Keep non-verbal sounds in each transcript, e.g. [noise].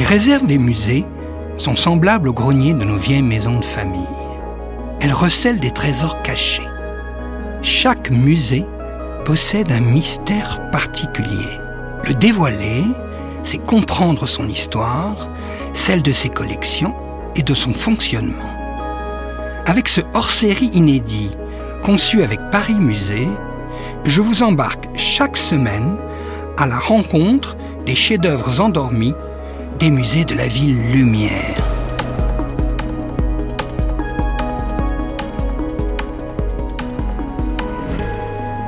Les réserves des musées sont semblables au grenier de nos vieilles maisons de famille. Elles recèlent des trésors cachés. Chaque musée possède un mystère particulier. Le dévoiler, c'est comprendre son histoire, celle de ses collections et de son fonctionnement. Avec ce hors-série inédit, conçu avec Paris Musée, je vous embarque chaque semaine à la rencontre des chefs-d'œuvre endormis des musées de la ville Lumière.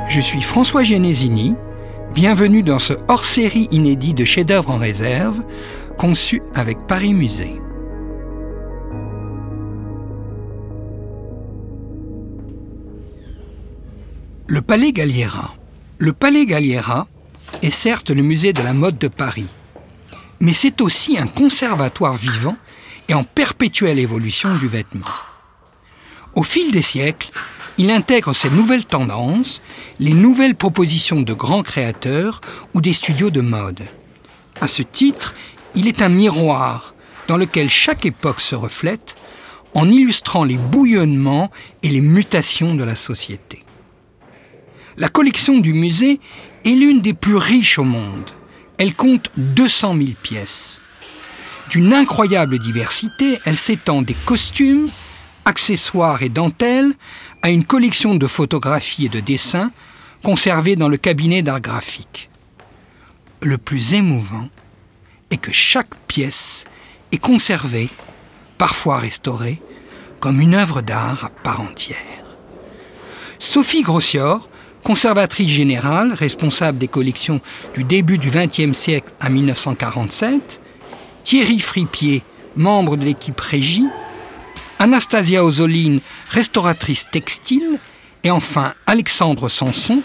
Je suis François Genesini, bienvenue dans ce hors-série inédit de chefs-d'œuvre en réserve, conçu avec Paris Musée. Le Palais Galliera. Le Palais Galliera est certes le musée de la mode de Paris, mais c'est aussi un conservatoire vivant et en perpétuelle évolution du vêtement. Au fil des siècles, il intègre ces nouvelles tendances, les nouvelles propositions de grands créateurs ou des studios de mode. À ce titre, il est un miroir dans lequel chaque époque se reflète en illustrant les bouillonnements et les mutations de la société. La collection du musée est l'une des plus riches au monde. Elle compte 200 000 pièces. D'une incroyable diversité, elle s'étend des costumes, accessoires et dentelles à une collection de photographies et de dessins conservés dans le cabinet d'art graphique. Le plus émouvant est que chaque pièce est conservée, parfois restaurée, comme une œuvre d'art à part entière. Sophie Grossior conservatrice générale, responsable des collections du début du XXe siècle à 1947, Thierry Fripier, membre de l'équipe Régie, Anastasia Ozoline, restauratrice textile, et enfin Alexandre Sanson,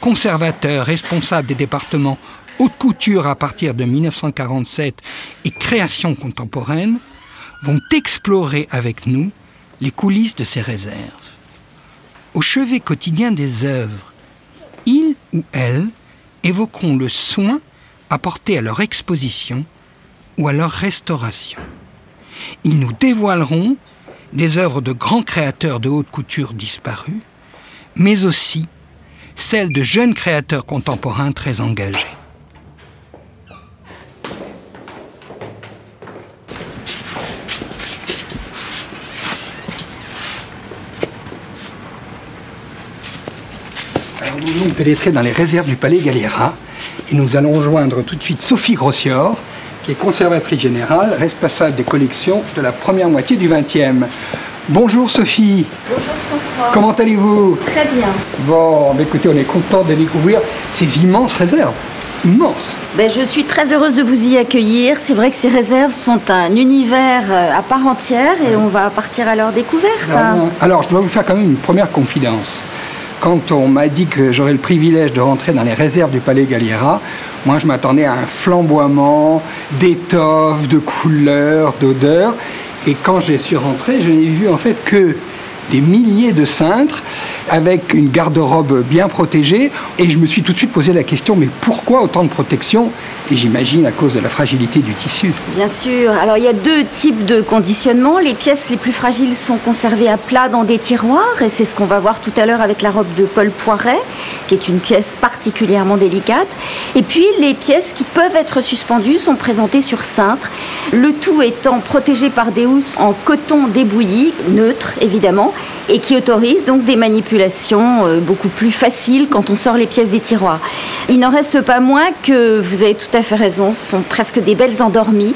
conservateur responsable des départements haute couture à partir de 1947 et création contemporaine, vont explorer avec nous les coulisses de ces réserves. Au chevet quotidien des œuvres ils ou elles évoqueront le soin apporté à leur exposition ou à leur restauration. Ils nous dévoileront des œuvres de grands créateurs de haute couture disparus, mais aussi celles de jeunes créateurs contemporains très engagés. Nous allons pénétrer dans les réserves du Palais Galliera et nous allons rejoindre tout de suite Sophie Grossior, qui est conservatrice générale, responsable des collections de la première moitié du XXe. Bonjour Sophie. Bonjour François. Comment allez-vous? Très bien. Bon, bah, écoutez, on est content de découvrir ces immenses réserves. Immenses. Ben, je suis très heureuse de vous y accueillir. C'est vrai que ces réserves sont un univers euh, à part entière et on va partir à leur découverte. Alors, alors, je dois vous faire quand même une première confidence quand on m'a dit que j'aurais le privilège de rentrer dans les réserves du Palais Galliera, moi je m'attendais à un flamboiement d'étoffes, de couleurs, d'odeurs. Et quand j'ai suis rentré, je n'ai vu en fait que des milliers de cintres avec une garde-robe bien protégée. Et je me suis tout de suite posé la question, mais pourquoi autant de protection? Et j'imagine à cause de la fragilité du tissu. Bien sûr. Alors il y a deux types de conditionnement. Les pièces les plus fragiles sont conservées à plat dans des tiroirs. Et c'est ce qu'on va voir tout à l'heure avec la robe de Paul Poiret, qui est une pièce particulièrement délicate. Et puis les pièces qui peuvent être suspendues sont présentées sur cintre. Le tout étant protégé par des housses en coton débouilli, neutre évidemment, et qui autorise donc des manipulations euh, beaucoup plus faciles quand on sort les pièces des tiroirs. Il n'en reste pas moins que, vous avez tout à fait raison, ce sont presque des belles endormies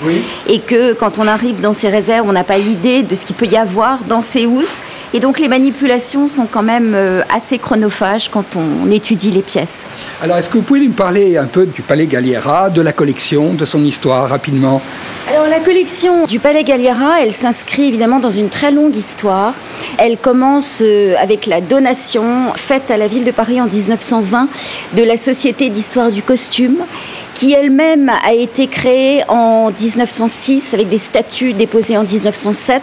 et que quand on arrive dans ces réserves, on n'a pas idée de ce qu'il peut y avoir dans ces housses. Et donc les manipulations sont quand même euh, assez chronophages quand on étudie les pièces. Alors est-ce que vous pouvez nous parler un peu du Palais Galliera, de la collection, de son histoire rapidement? Alors la collection du Palais Galliera, elle s'inscrit évidemment dans une très longue histoire. Elle commence avec la donation faite à la ville de Paris en 1920 de la Société d'histoire du costume qui elle-même a été créée en 1906 avec des statuts déposés en 1907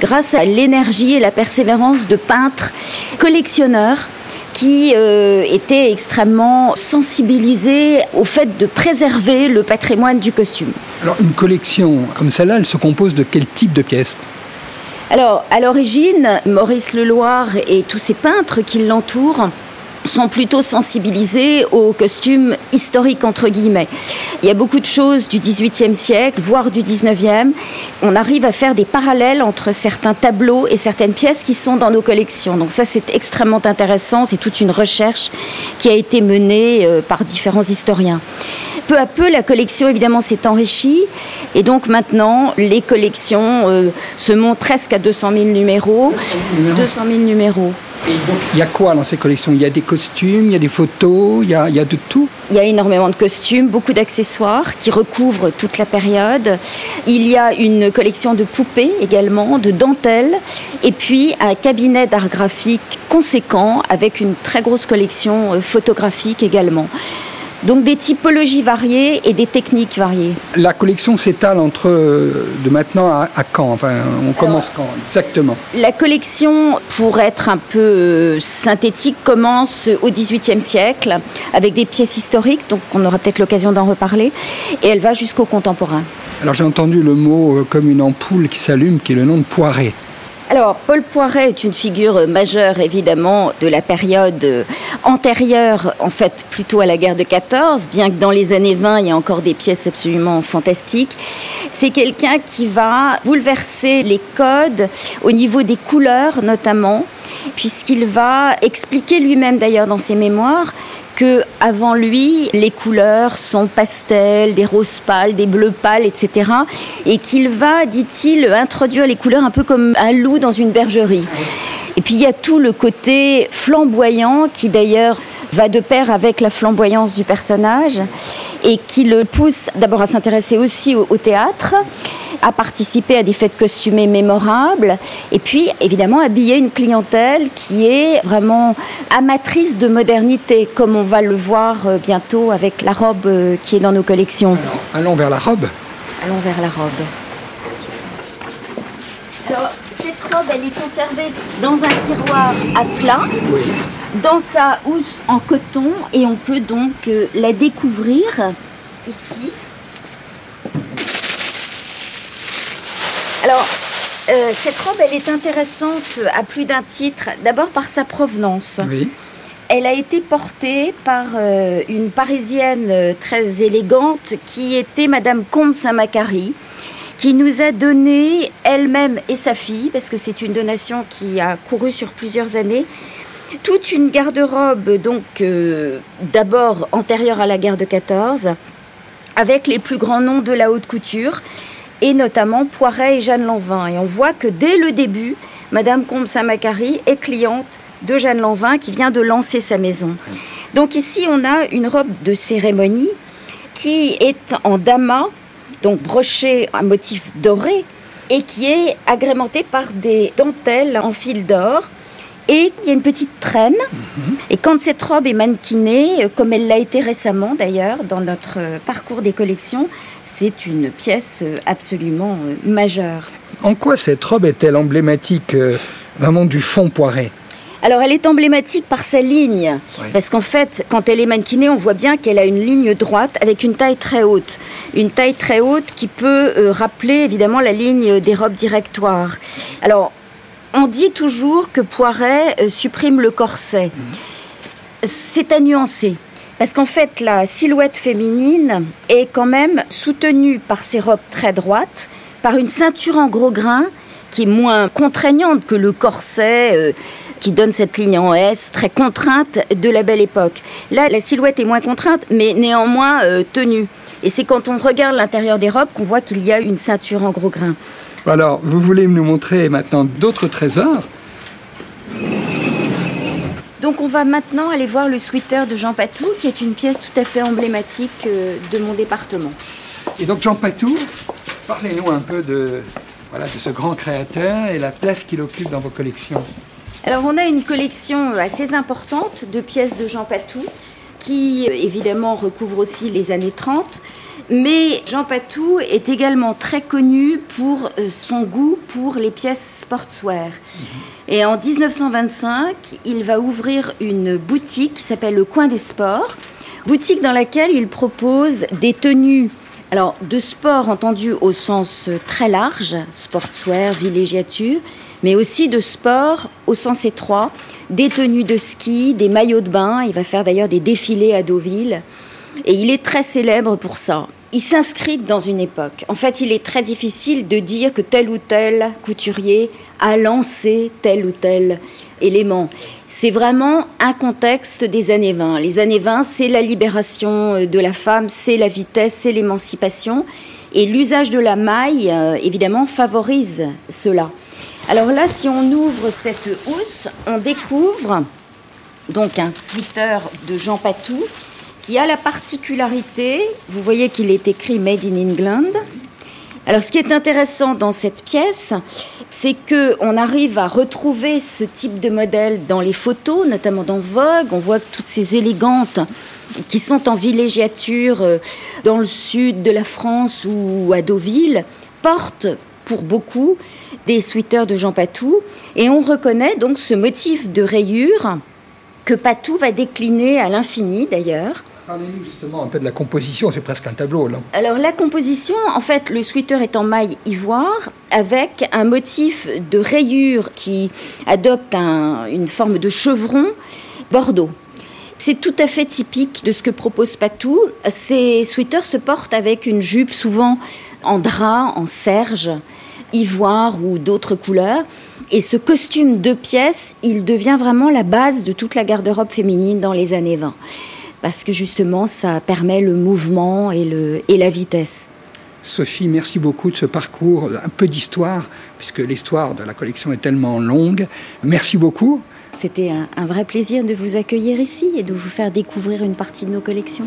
grâce à l'énergie et la persévérance de peintres collectionneurs qui euh, était extrêmement sensibilisé au fait de préserver le patrimoine du costume. Alors une collection comme celle-là, elle se compose de quel type de pièces? Alors, à l'origine, Maurice Leloir et tous ces peintres qui l'entourent sont plutôt sensibilisés aux costumes historiques entre guillemets. Il y a beaucoup de choses du XVIIIe siècle, voire du XIXe. On arrive à faire des parallèles entre certains tableaux et certaines pièces qui sont dans nos collections. Donc ça, c'est extrêmement intéressant. C'est toute une recherche qui a été menée euh, par différents historiens. Peu à peu, la collection évidemment s'est enrichie et donc maintenant, les collections euh, se montent presque à 200 000 numéros. 200 000 numéros il y a quoi dans ces collections? Il y a des costumes, il y a des photos, il y a, de tout? Il y a énormément de costumes, beaucoup d'accessoires qui recouvrent toute la période. Il y a une collection de poupées également, de dentelles, et puis un cabinet d'art graphique conséquent avec une très grosse collection euh, photographique également. Donc des typologies variées et des techniques variées. La collection s'étale entre euh, de maintenant à, quand? Enfin, on commence quand exactement? La collection, pour être un peu euh, synthétique, commence au XVIIIe siècle avec des pièces historiques, donc on aura peut-être l'occasion d'en reparler, et elle va jusqu'au contemporain. Alors j'ai entendu le mot euh, comme une ampoule qui s'allume, qui est le nom de Poiret. Alors, Paul Poiret est une figure majeure, évidemment, de la période antérieure, en fait, plutôt à la guerre de 14, bien que dans les années 20, il y a encore des pièces absolument fantastiques. C'est quelqu'un qui va bouleverser les codes au niveau des couleurs, notamment, puisqu'il va expliquer lui-même, d'ailleurs, dans ses mémoires, que avant lui, les couleurs sont pastels, des roses pâles, des bleus pâles, etc. Et qu'il va, dit-il, introduire les couleurs un peu comme un loup dans une bergerie. Et puis il y a tout le côté flamboyant qui d'ailleurs va de pair avec la flamboyance du personnage et qui le pousse d'abord à s'intéresser aussi au, théâtre, à participer à des fêtes costumées mémorables et puis évidemment habiller une clientèle qui est vraiment amatrice de modernité comme on va le voir euh, bientôt avec la robe euh, qui est dans nos collections. allons vers la robe. Allons vers la robe. Alors, cette robe, elle est conservée dans un tiroir à plat. Oui dans sa housse en coton et on peut donc euh, la découvrir ici. Alors, euh, cette robe, elle est intéressante à plus d'un titre. D'abord par sa provenance. Elle a été portée par euh, une Parisienne très élégante qui était Madame Comte Saint-Macary, qui nous a donné elle-même et sa fille, parce que c'est une donation qui a couru sur plusieurs années, toute une garde-robe, donc euh, d'abord antérieure à la guerre de 14, avec les plus grands noms de la haute couture, et notamment Poiret et Jeanne Lanvin. Et on voit que dès le début, Madame Combe Saint-Macary est cliente de Jeanne Lanvin qui vient de lancer sa maison. Donc ici, on a une robe de cérémonie qui est en damas, donc brochée à motif doré, et qui est agrémentée par des dentelles en fil d'or et il y a une petite traîne. Mhm. Et quand cette robe est mannequinée, euh, comme elle l'a été récemment d'ailleurs dans notre euh, parcours des collections, c'est une pièce euh, absolument majeure. En quoi cette robe est-elle emblématique vraiment du fond poiré alors elle est emblématique par sa ligne, parce qu'en fait, quand elle est mannequinée, on voit bien qu'elle a une ligne droite avec une taille très haute. Une taille très haute qui peut rappeler évidemment la ligne des robes directoires. Alors on dit toujours que Poiret euh, supprime le corset. C'est à nuancer. Parce qu'en fait, la silhouette féminine est quand même soutenue par ses robes très droites, par une ceinture en gros grain qui est moins contraignante que le corset euh, qui donne cette ligne en S très contrainte de la belle époque. Là, la silhouette est moins contrainte, mais néanmoins euh, tenue. Et c'est quand on regarde l'intérieur des robes qu'on voit qu'il y a une ceinture en gros grain. Alors, vous voulez nous montrer maintenant d'autres trésors? Donc on va maintenant aller voir le sweater de Jean Patou, qui est une pièce tout à fait emblématique euh, de mon département. Et donc Jean Patou, parlez-nous un peu de, voilà, de ce grand créateur et la place qu'il occupe dans vos collections. Alors on a une collection assez importante de pièces de Jean Patou, qui évidemment recouvre aussi les années 30, Mais Jean Patou est également très connu pour euh, son goût pour les pièces sportswear. Et en 1925, il va ouvrir une boutique qui s'appelle le Coin des Sports, boutique dans laquelle il propose des tenues alors, de sport entendu au sens très large, sportswear, villégiature, mais aussi de sport au sens étroit, des tenues de ski, des maillots de bain. Il va faire d'ailleurs des défilés à Deauville. Et il est très célèbre pour ça. Il s'inscrit dans une époque. En fait, il est très difficile de dire que tel ou tel couturier a lancé tel ou tel élément. C'est vraiment un contexte des années 20. Les années 20, c'est la libération de la femme, c'est la vitesse, c'est l'émancipation. Et l'usage de la maille, euh, évidemment, favorise cela. Alors là, si on ouvre cette housse, on découvre donc un sweater de Jean Patou qui a la particularité, vous voyez qu'il est écrit Made in England. Alors ce qui est intéressant dans cette pièce, c'est que on arrive à retrouver ce type de modèle dans les photos, notamment dans Vogue. On voit toutes ces élégantes qui sont en villégiature euh, dans le sud de la France ou à Deauville portent pour beaucoup des sweaters de Jean Patou. Et on reconnaît donc ce motif de rayure que Patou va décliner à l'infini d'ailleurs. Parlez-nous justement un peu de la composition, c'est presque un tableau là. Alors la composition, en fait, le sweater est en maille ivoire avec un motif de rayure qui adopte une forme de chevron bordeaux. C'est tout à fait typique de ce que propose Patou. Ces sweaters se portent avec une jupe souvent en drap, en serge, ivoire ou d'autres couleurs. Et ce costume de pièces, il devient vraiment la base de toute la garde-robe féminine dans les années 20. Parce que justement, ça permet le mouvement et, le, et la vitesse. Sophie, merci beaucoup de ce parcours, un peu d'histoire, puisque l'histoire de la collection est tellement longue. Merci beaucoup. C'était un, un vrai plaisir de vous accueillir ici et de vous faire découvrir une partie de nos collections.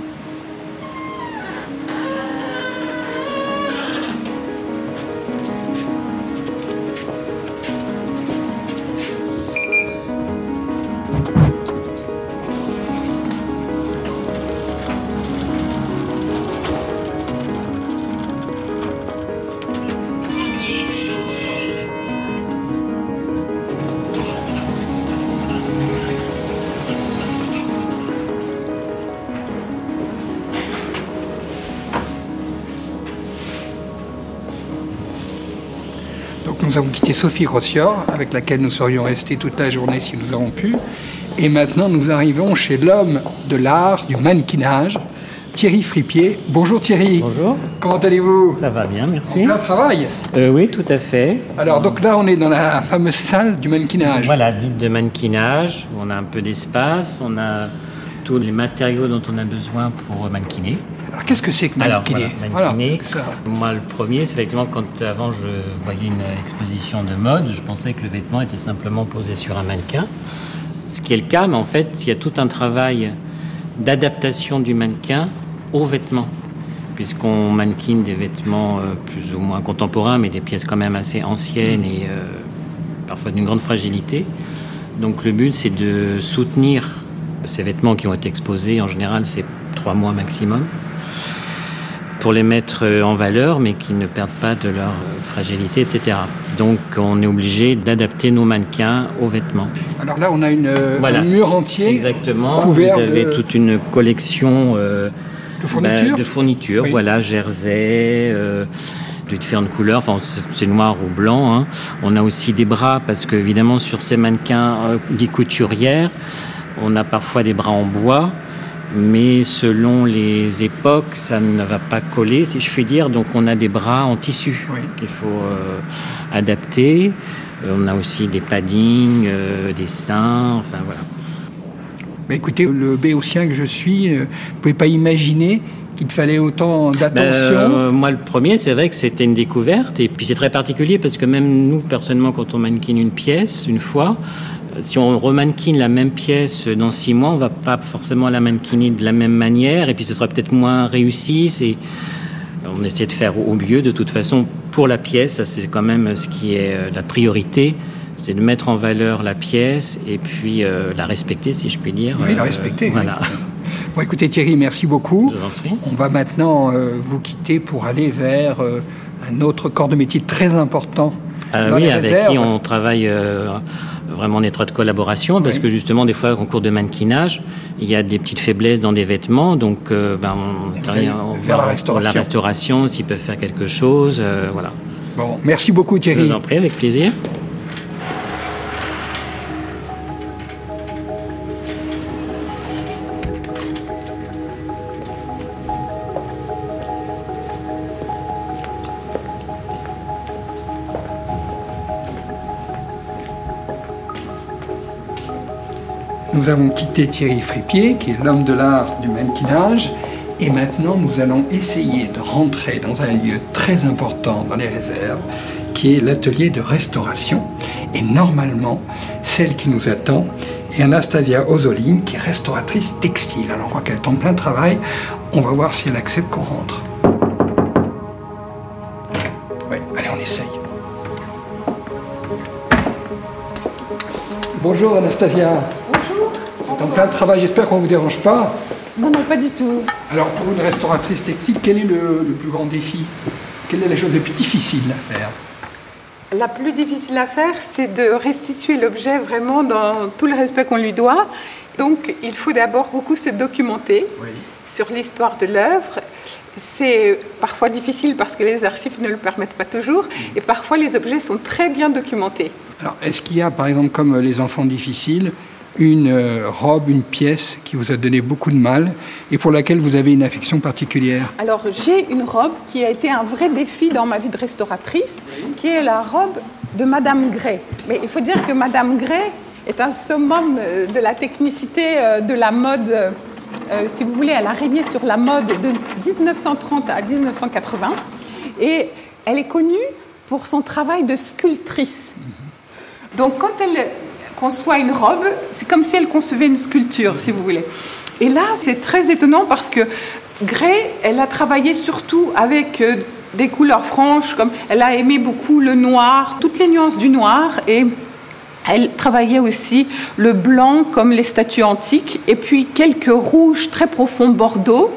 Nous avons quitté Sophie Rossior, avec laquelle nous serions restés toute la journée si nous avons pu. Et maintenant, nous arrivons chez l'homme de l'art, du mannequinage, Thierry Fripier. Bonjour Thierry. Bonjour. Comment allez-vous? Ça va bien, merci. En plein travail? Euh, Oui, tout à fait. Alors, donc là, on est dans la fameuse salle du mannequinage. Voilà, dite de mannequinage. On a un peu d'espace, on a tous les matériaux dont on a besoin pour mannequiner. Alors qu'est-ce que c'est que mannequiner voilà, Moi, le premier, c'est effectivement quand avant je voyais une exposition de mode, je pensais que le vêtement était simplement posé sur un mannequin. Ce qui est le cas, mais en fait, il y a tout un travail d'adaptation du mannequin aux vêtements puisqu'on mannequine des vêtements euh, plus ou moins contemporains, mais des pièces quand même assez anciennes et euh, parfois d'une grande fragilité. Donc le but, c'est de soutenir ces vêtements qui ont été exposés. En général, c'est trois mois maximum pour les mettre euh, en valeur, mais qui ne perdent pas de leur euh, fragilité, etc. Donc on est obligé d'adapter nos mannequins aux vêtements. Alors là, on a une, euh, un mur entier. Exactement. Vous avez toute une collection de fournitures. Bah, de fournitures, voilà, jersey. de différentes couleurs, enfin c'est noir ou blanc. Hein. On a aussi des bras parce que évidemment sur ces mannequins des couturières, on a parfois des bras en bois mais selon les époques, ça ne va pas coller, si je puis dire. Donc on a des bras en tissu qu'il faut euh, adapter. Euh, on a aussi des paddings, euh, des seins, enfin voilà. Bah écoutez, le béotien que je suis, vous ne pouvez pas imaginer qu'il fallait autant d'attention ben, Moi, le premier, c'est vrai que c'était une découverte. Et puis, c'est très particulier parce que même nous, personnellement, quand on mannequine une pièce, une fois, si on remannequine la même pièce dans six mois, on va pas forcément la mannequiner de la même manière, et puis ce sera peut-être moins réussi. C'est on essaie de faire au mieux. De toute façon, pour la pièce, c'est quand même ce qui est euh, la priorité, c'est de mettre en valeur la pièce et puis euh, la respecter, si je puis dire. Oui, la respecter. Voilà. [laughs] Bon, écoutez Thierry, merci beaucoup. On va maintenant euh, vous quitter pour aller vers un autre corps de métier très important dans oui, les avec réserves. qui on travaille vraiment en étroite collaboration, parce Oui. que justement, des fois, en cours de mannequinage, il y a des petites faiblesses dans des vêtements, donc euh, ben, on allez en- vers la restauration. la restauration, s'ils peuvent faire quelque chose, euh, voilà. Bon, merci beaucoup Je Thierry. vous en prie, avec plaisir. Nous avons quitté Thierry Fripier, qui est l'homme de l'art du mannequinage, et maintenant nous allons essayer de rentrer dans un lieu très important dans les réserves, qui est l'atelier de restauration. Et normalement, celle qui nous attend est Anastasia Ozoline, qui est restauratrice textile. Alors, on croit qu'elle est en plein travail. On va voir si elle accepte qu'on rentre. Oui, allez, on essaye. Bonjour Anastasia. C'est en plein travail, j'espère qu'on ne vous dérange pas. Non, non, pas du tout. Alors, pour une restauratrice textile, quel est le, le plus grand défi? Quelle est la chose la plus difficile à faire? La plus difficile à faire, c'est de restituer l'objet vraiment dans tout le respect qu'on lui doit. Donc, il faut d'abord beaucoup se documenter sur l'histoire de l'œuvre. C'est parfois difficile parce que les archives ne le permettent pas toujours, et parfois les objets sont très bien documentés. Alors, est-ce qu'il y a, par exemple, comme les enfants difficiles, une euh, robe, une pièce qui vous a donné beaucoup de mal et pour laquelle vous avez une affection particulière Alors, j'ai une robe qui a été un vrai défi dans ma vie de restauratrice, qui est la robe de Madame Gray. Mais il faut dire que Madame Gray est un summum euh, de la technicité euh, de la mode. si vous voulez, elle a régné sur la mode de 1930 à 1980. Et elle est connue pour son travail de sculptrice. Donc quand elle conçoit une robe, c'est comme si elle concevait une sculpture, si vous voulez. Et là, c'est très étonnant parce que Gray, elle a travaillé surtout avec euh, des couleurs franches, comme elle a aimé beaucoup le noir, toutes les nuances du noir, et elle travaillait aussi le blanc comme les statues antiques, et puis quelques rouges très profonds bordeaux.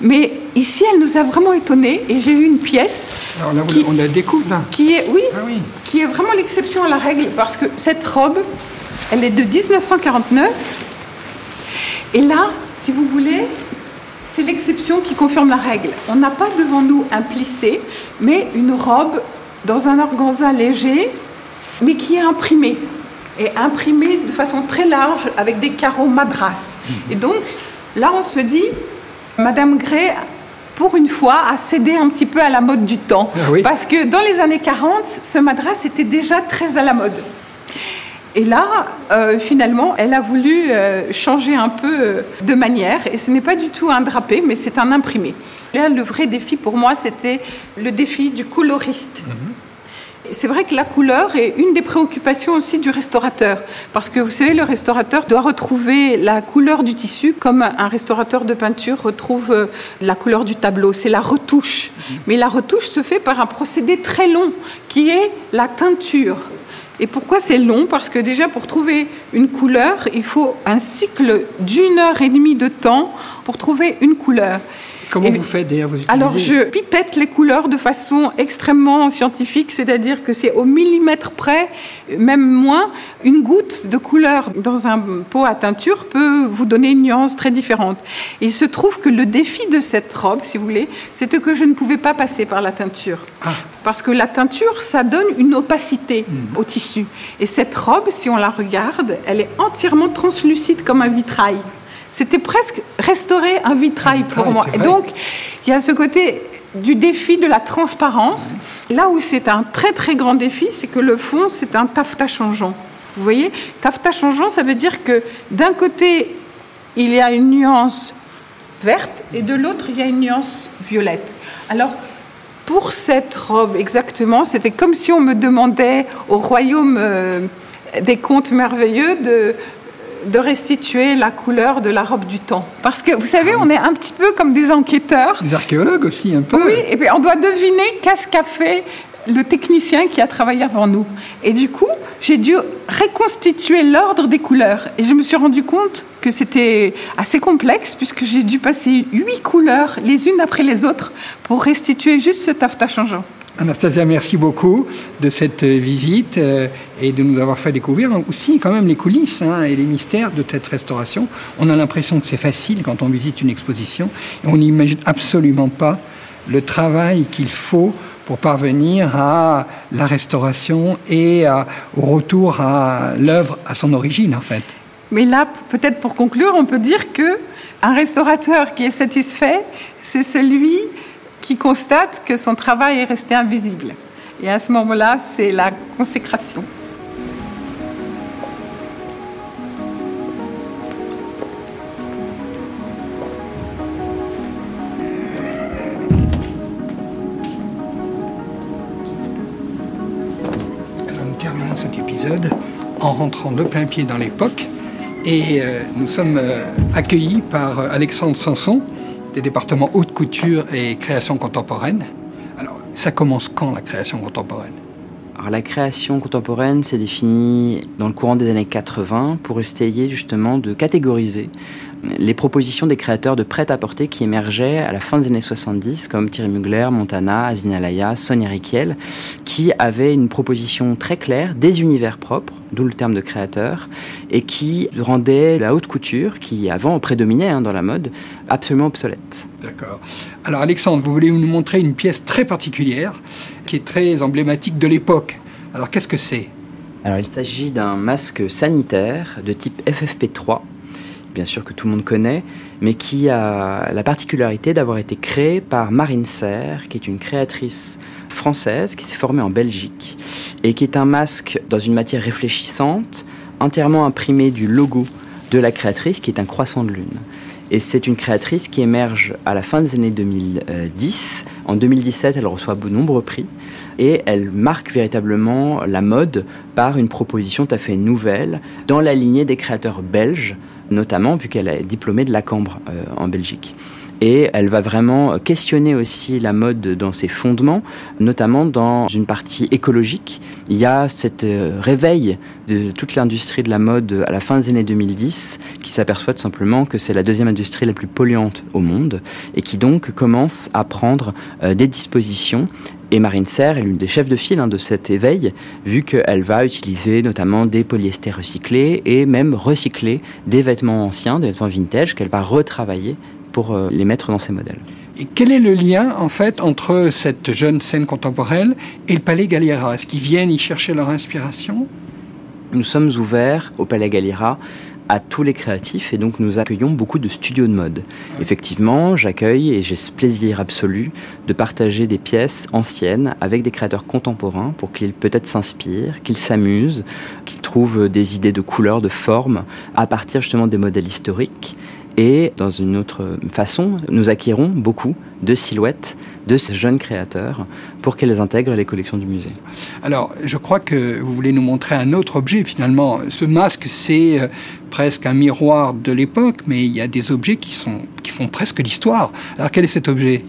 Mais ici, elle nous a vraiment étonnés, et j'ai eu une pièce Alors là, vous- qui, on la découvre, là. qui est, oui, Ah oui. qui est vraiment l'exception à la règle parce que cette robe, elle est de 1949. Et là, si vous voulez, c'est l'exception qui confirme la règle. On n'a pas devant nous un plissé, mais une robe dans un organza léger, mais qui est imprimée. Et imprimée de façon très large avec des carreaux madras. Et donc, là, on se dit, Madame Gray, pour une fois, a cédé un petit peu à la mode du temps. Ah oui. Parce que dans les années 40, ce madras était déjà très à la mode. Et là, euh, finalement, elle a voulu euh, changer un peu euh, de manière. Et ce n'est pas du tout un drapé, mais c'est un imprimé. Là, le vrai défi pour moi, c'était le défi du coloriste. Et C'est vrai que la couleur est une des préoccupations aussi du restaurateur. Parce que vous savez, le restaurateur doit retrouver la couleur du tissu comme un restaurateur de peinture retrouve euh, la couleur du tableau. C'est la retouche. Mais la retouche se fait par un procédé très long qui est la teinture. Et pourquoi c'est long? Parce que déjà, pour trouver une couleur, il faut un cycle d'une heure et demie de temps pour trouver une couleur. Comment Et- vous faites d'ailleurs vous alors, je pipette les couleurs de façon extrêmement scientifique, c'est-à-dire que c'est au millimètre près, même moins. Une goutte de couleur dans un pot à teinture peut vous donner une nuance très différente. Et il se trouve que le défi de cette robe, si vous voulez, c'était que je ne pouvais pas passer par la teinture. Parce que la teinture, ça donne une opacité au tissu. Et cette robe, si on la regarde, elle est entièrement translucide comme un vitrail. C'était presque restaurer un vitrail, Un vitrail, pour moi. Et donc, il y a ce côté du défi de la transparence. Là où c'est un très très grand défi, c'est que le fond, c'est un taffetas changeant. Vous voyez? Taffetas changeant, ça veut dire que d'un côté, il y a une nuance verte et de l'autre, il y a une nuance violette. Alors, pour cette robe, exactement, c'était comme si on me demandait au royaume euh, des contes merveilleux de, de restituer la couleur de la robe du temps. Parce que, vous savez, on est un petit peu comme des enquêteurs. Des archéologues aussi, un peu. Oui, et puis on doit deviner qu'est-ce qu'a fait le technicien qui a travaillé avant nous. Et du coup, j'ai dû reconstituer l'ordre des couleurs. Et je me suis rendu compte que c'était assez complexe puisque j'ai dû passer huit couleurs les unes après les autres pour restituer juste ce taffetas changeant. Anastasia, merci beaucoup de cette visite euh, et de nous avoir fait découvrir aussi quand même les coulisses hein, et les mystères de cette restauration. On a l'impression que c'est facile quand on visite une exposition et on n'imagine absolument pas le travail qu'il faut pour parvenir à la restauration et au retour à l'œuvre à son origine en fait. Mais là, peut-être pour conclure, on peut dire que un restaurateur qui est satisfait, c'est celui qui constate que son travail est resté invisible. Et à ce moment-là, c'est la consécration. nous terminons cet épisode en rentrant de plein pied dans l'époque et euh, nous sommes euh, accueillis par euh, Alexandre Sanson, des départements haute couture et création contemporaine. Alors, ça commence quand la création contemporaine? Alors, la création contemporaine s'est définie dans le courant des années 80 pour essayer justement de catégoriser les propositions des créateurs de prêt-à-porter qui émergeaient à la fin des années 70, comme Thierry Mugler, Montana, Azinalaya, Sonia Riquel, qui avaient une proposition très claire des univers propres, d'où le terme de créateur, et qui rendaient la haute couture, qui avant prédominait hein, dans la mode, absolument obsolète. D'accord. Alors Alexandre, vous voulez nous montrer une pièce très particulière, qui est très emblématique de l'époque. Alors qu'est-ce que c'est? Alors, il s'agit d'un masque sanitaire de type FFP3 bien sûr que tout le monde connaît, mais qui a la particularité d'avoir été créé par Marine Serre, qui est une créatrice française qui s'est formée en Belgique et qui est un masque dans une matière réfléchissante, entièrement imprimé du logo de la créatrice, qui est un croissant de lune. Et c'est une créatrice qui émerge à la fin des années 2010. En 2017, elle reçoit de nombreux prix et elle marque véritablement la mode par une proposition tout à fait nouvelle dans la lignée des créateurs belges notamment vu qu'elle est diplômée de la Cambre euh, en Belgique. Et elle va vraiment questionner aussi la mode dans ses fondements, notamment dans une partie écologique. Il y a cet euh, réveil de toute l'industrie de la mode à la fin des années 2010 qui s'aperçoit tout simplement que c'est la deuxième industrie la plus polluante au monde et qui donc commence à prendre euh, des dispositions et Marine Serre est l'une des chefs de file hein, de cet éveil, vu qu'elle va utiliser notamment des polyesters recyclés et même recycler des vêtements anciens, des vêtements vintage qu'elle va retravailler pour euh, les mettre dans ses modèles. Et quel est le lien, en fait, entre cette jeune scène contemporaine et le Palais Galliera? Est-ce qu'ils viennent y chercher leur inspiration? Nous sommes ouverts au Palais Galliera à tous les créatifs et donc nous accueillons beaucoup de studios de mode. Effectivement, j'accueille et j'ai ce plaisir absolu de partager des pièces anciennes avec des créateurs contemporains pour qu'ils peut-être s'inspirent, qu'ils s'amusent, qu'ils trouvent des idées de couleurs, de formes à partir justement des modèles historiques. Et dans une autre façon, nous acquérons beaucoup de silhouettes de ces jeunes créateurs pour qu'elles intègrent les collections du musée. Alors, je crois que vous voulez nous montrer un autre objet finalement. Ce masque, c'est euh, presque un miroir de l'époque, mais il y a des objets qui, sont, qui font presque l'histoire. Alors, quel est cet objet?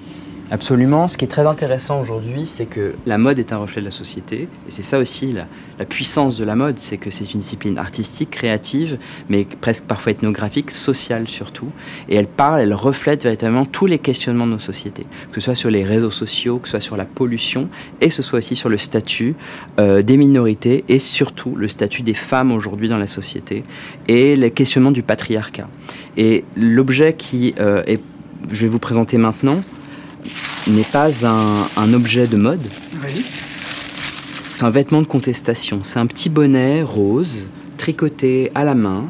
Absolument. Ce qui est très intéressant aujourd'hui, c'est que la mode est un reflet de la société. Et c'est ça aussi la, puissance de la mode, c'est que c'est une discipline artistique, créative, mais presque parfois ethnographique, sociale surtout. Et elle parle, elle reflète véritablement tous les questionnements de nos sociétés, que ce soit sur les réseaux sociaux, que ce soit sur la pollution, et que ce soit aussi sur le statut euh, des minorités, et surtout le statut des femmes aujourd'hui dans la société, et les questionnements du patriarcat. Et l'objet qui euh, est, je vais vous présenter maintenant, n'est pas un, objet de mode. C'est un vêtement de contestation. C'est un petit bonnet rose, tricoté à la main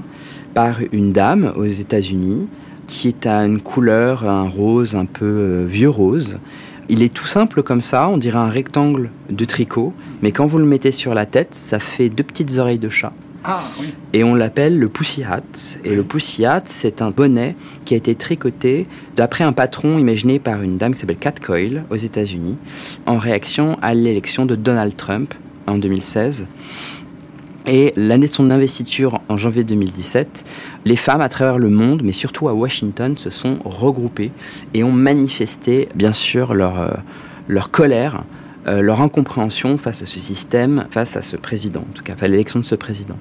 par une dame aux États-Unis, qui est à une couleur, un rose un peu euh, vieux rose. Il est tout simple comme ça, on dirait un rectangle de tricot, mais quand vous le mettez sur la tête, ça fait deux petites oreilles de chat. Ah, Et on l'appelle le Pussy Hat. Et le Pussy Hat, c'est un bonnet qui a été tricoté d'après un patron imaginé par une dame qui s'appelle Cat Coyle aux États-Unis, en réaction à l'élection de Donald Trump en 2016. Et l'année de son investiture, en janvier 2017, les femmes à travers le monde, mais surtout à Washington, se sont regroupées et ont manifesté, bien sûr, leur, euh, leur colère euh, leur incompréhension face à ce système, face à ce président, en tout cas, à l'élection de ce président.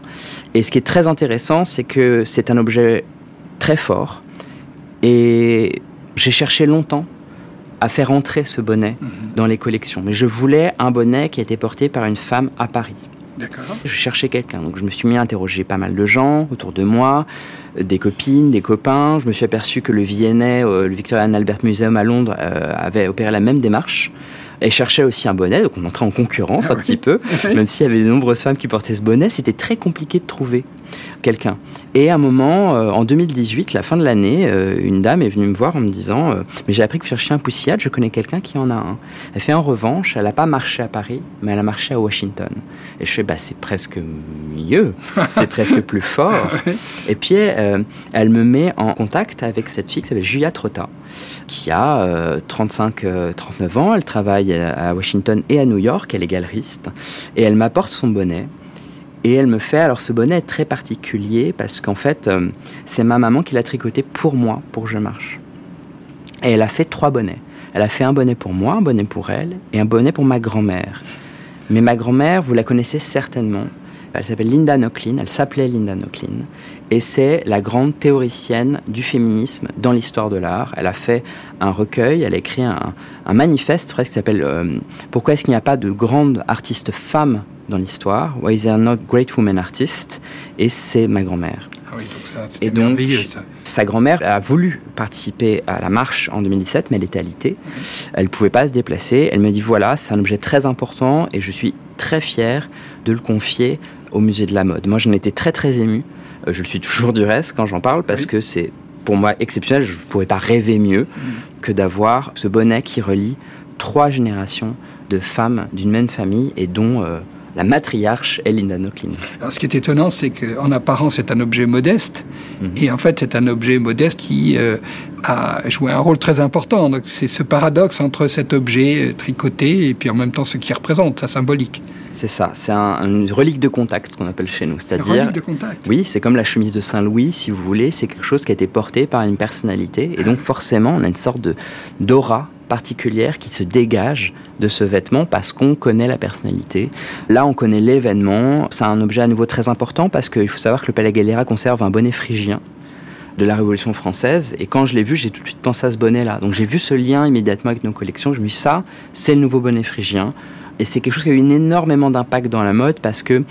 Et ce qui est très intéressant, c'est que c'est un objet très fort. Et j'ai cherché longtemps à faire entrer ce bonnet mhm. dans les collections. Mais je voulais un bonnet qui a été porté par une femme à Paris. Je cherchais quelqu'un, donc je me suis mis à interroger pas mal de gens autour de moi, des copines, des copains. Je me suis aperçu que le Viennet, euh, le Victorian Albert Museum à Londres, euh, avait opéré la même démarche et cherchait aussi un bonnet, donc on entrait en concurrence ah un petit peu, [laughs] même s'il y avait de nombreuses femmes qui portaient ce bonnet, c'était très compliqué de trouver quelqu'un. Et à un moment, euh, en 2018, la fin de l'année, euh, une dame est venue me voir en me disant euh, Mais j'ai appris que vous cherchiez un poussiade, je connais quelqu'un qui en a un. Elle fait en revanche, elle n'a pas marché à Paris, mais elle a marché à Washington. Et je fais Bah, c'est presque mieux, c'est presque plus [laughs] fort. Et puis, elle me met en contact avec cette fille qui s'appelle Julia Trotta, qui a 35-39 ans. Elle travaille à Washington et à New York, elle est galeriste. Et elle m'apporte son bonnet. Et elle me fait, alors ce bonnet est très particulier parce qu'en fait, euh, c'est ma maman qui l'a tricoté pour moi, pour je marche. Et elle a fait trois bonnets. Elle a fait un bonnet pour moi, un bonnet pour elle, et un bonnet pour ma grand-mère. Mais ma grand-mère, vous la connaissez certainement. Elle s'appelle Linda Nochlin, elle s'appelait Linda Nochlin, et c'est la grande théoricienne du féminisme dans l'histoire de l'art. Elle a fait un recueil, elle a écrit un, manifeste presque qui s'appelle euh, Pourquoi est-ce qu'il n'y a pas de grandes artistes femmes dans l'histoire, Why is there not great women artists? Et c'est ma grand-mère. Ah oui, donc ça, et donc, ça. sa grand-mère a voulu participer à la marche en 2017, mais elle était alitée. Elle ne pouvait pas se déplacer. Elle me dit voilà, c'est un objet très important et je suis très fière de le confier au musée de la mode. Moi, j'en étais très très ému. Euh, je le suis toujours du reste quand j'en parle parce que c'est pour moi exceptionnel. Je ne pourrais pas rêver mieux mm. que d'avoir ce bonnet qui relie trois générations de femmes d'une même famille et dont euh, la matriarche est Linda Nochlin. ce qui est étonnant, c'est qu'en apparence, c'est un objet modeste, mhm. et en fait, c'est un objet modeste qui euh, a joué un rôle très important. Donc, c'est ce paradoxe entre cet objet euh, tricoté et puis en même temps ce qu'il représente, sa symbolique. C'est ça, c'est une relique de contact, ce qu'on appelle chez nous. C'est-à-dire, relique de contact. Oui, c'est comme la chemise de Saint-Louis, si vous voulez. C'est quelque chose qui a été porté par une personnalité, et donc forcément, on a une sorte de d'aura particulière qui se dégage de ce vêtement parce qu'on connaît la personnalité. Là, on connaît l'événement. C'est un objet à nouveau très important parce qu'il faut savoir que le Palais Galliera conserve un bonnet phrygien de la Révolution française. Et quand je l'ai vu, j'ai tout de suite pensé à ce bonnet-là. Donc j'ai vu ce lien immédiatement avec nos collections. Je me suis dit, ça, c'est le nouveau bonnet phrygien. Et c'est quelque chose qui a eu énormément d'impact dans la mode parce que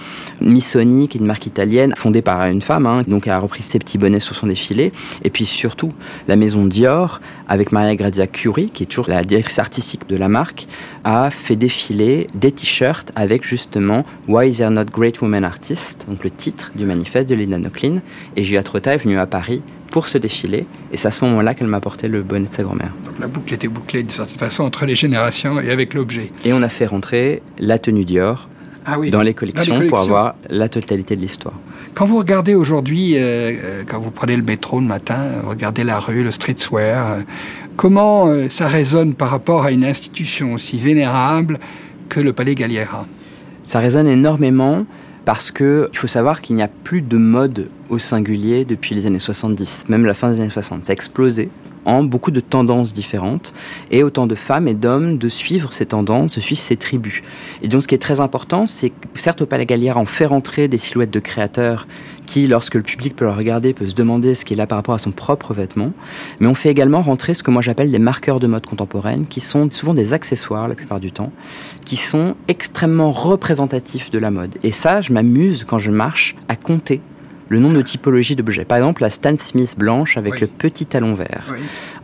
Missoni, qui est une marque italienne fondée par une femme, hein, donc a repris ses petits bonnets sur son défilé. Et puis surtout, la maison Dior, avec Maria Grazia Curie, qui est toujours la directrice artistique de la marque, a fait défiler des t-shirts avec justement Why is there not great women artists, donc le titre du manifeste de Linda Nochlin. Et Julia Trotta est venue à Paris pour ce défilé. Et c'est à ce moment-là qu'elle m'a apporté le bonnet de sa grand-mère. Donc la boucle était bouclée d'une certaine façon entre les générations et avec l'objet. Et on a fait rentrer la tenue Dior ah dans, les collections pour avoir la totalité de l'histoire. Quand vous regardez aujourd'hui, euh, euh, quand vous prenez le métro le matin, regardez la rue, le streetwear, euh, comment ça résonne par rapport à une institution aussi vénérable que le Palais Galliera? Ça résonne énormément parce que il faut savoir qu'il n'y a plus de mode au singulier depuis les années 70, même la fin des années 60. Ça a explosé en beaucoup de tendances différentes et autant de femmes et d'hommes de suivre ces tendances, de suivre ces tribus. Et donc ce qui est très important, c'est que certes au Palais Galliera, on fait rentrer des silhouettes de créateurs qui, lorsque le public peut le regarder, peut se demander ce qu'il a par rapport à son propre vêtement, mais on fait également rentrer ce que moi j'appelle des marqueurs de mode contemporaine, qui sont souvent des accessoires la plupart du temps, qui sont extrêmement représentatifs de la mode. Et ça, je m'amuse quand je marche à compter le nombre de typologies d'objets. Par exemple, la Stan Smith blanche avec le petit talon vert.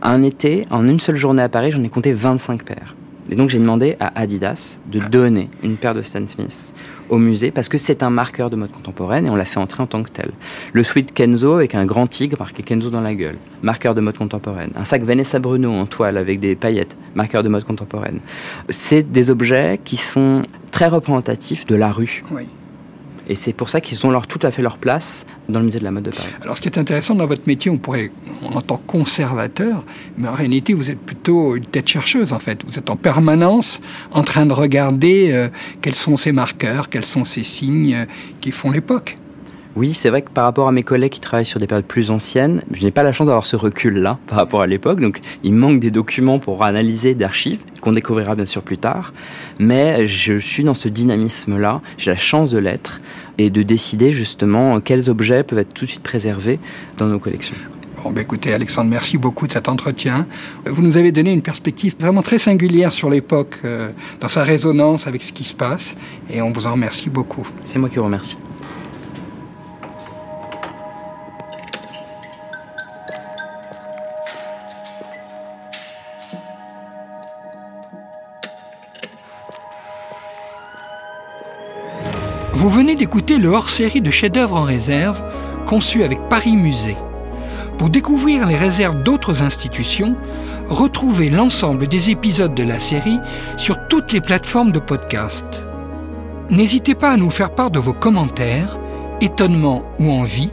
Un été, en une seule journée à Paris, j'en ai compté 25 paires. Et donc j'ai demandé à Adidas de ah. donner une paire de Stan Smith au musée parce que c'est un marqueur de mode contemporaine et on l'a fait entrer en tant que tel. Le sweat Kenzo avec un grand tigre marqué Kenzo dans la gueule, marqueur de mode contemporaine. Un sac Vanessa Bruno en toile avec des paillettes, marqueur de mode contemporaine. C'est des objets qui sont très représentatifs de la rue. Oui. Et c'est pour ça qu'ils ont leur, tout à fait leur place dans le musée de la mode de Paris. Alors, ce qui est intéressant dans votre métier, on pourrait, on entend conservateur, mais en réalité, vous êtes plutôt une tête chercheuse, en fait. Vous êtes en permanence en train de regarder euh, quels sont ces marqueurs, quels sont ces signes euh, qui font l'époque. Oui, c'est vrai que par rapport à mes collègues qui travaillent sur des périodes plus anciennes, je n'ai pas la chance d'avoir ce recul-là [laughs] par rapport à l'époque. Donc, il manque des documents pour analyser d'archives qu'on découvrira bien sûr plus tard. Mais je suis dans ce dynamisme-là. J'ai la chance de l'être et de décider justement quels objets peuvent être tout de suite préservés dans nos collections. Bon, ben écoutez, Alexandre, merci beaucoup de cet entretien. Vous nous avez donné une perspective vraiment très singulière sur l'époque, euh, dans sa résonance avec ce qui se passe, et on vous en remercie beaucoup. C'est moi qui vous remercie. Vous venez d'écouter le hors-série de chefs-d'œuvre en réserve conçu avec Paris Musée. Pour découvrir les réserves d'autres institutions, retrouvez l'ensemble des épisodes de la série sur toutes les plateformes de podcast. N'hésitez pas à nous faire part de vos commentaires, étonnements ou envies.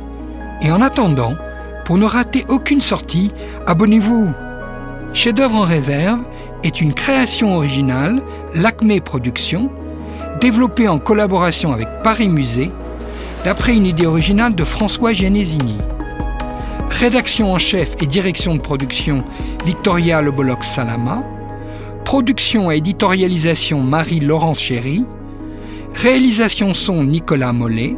Et en attendant, pour ne rater aucune sortie, abonnez-vous. Chef-d'œuvre en réserve est une création originale, l'Acme Productions, développé en collaboration avec Paris Musée, d'après une idée originale de François Genesini. Rédaction en chef et direction de production Victoria Lebolox Salama. Production et éditorialisation Marie-Laurence Chéry. Réalisation son Nicolas Mollet.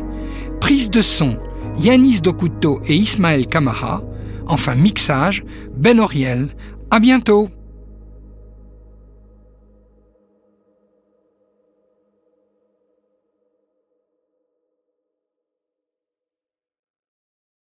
Prise de son Yanis Dokuto et Ismaël Kamara. Enfin mixage Ben Oriel. À bientôt!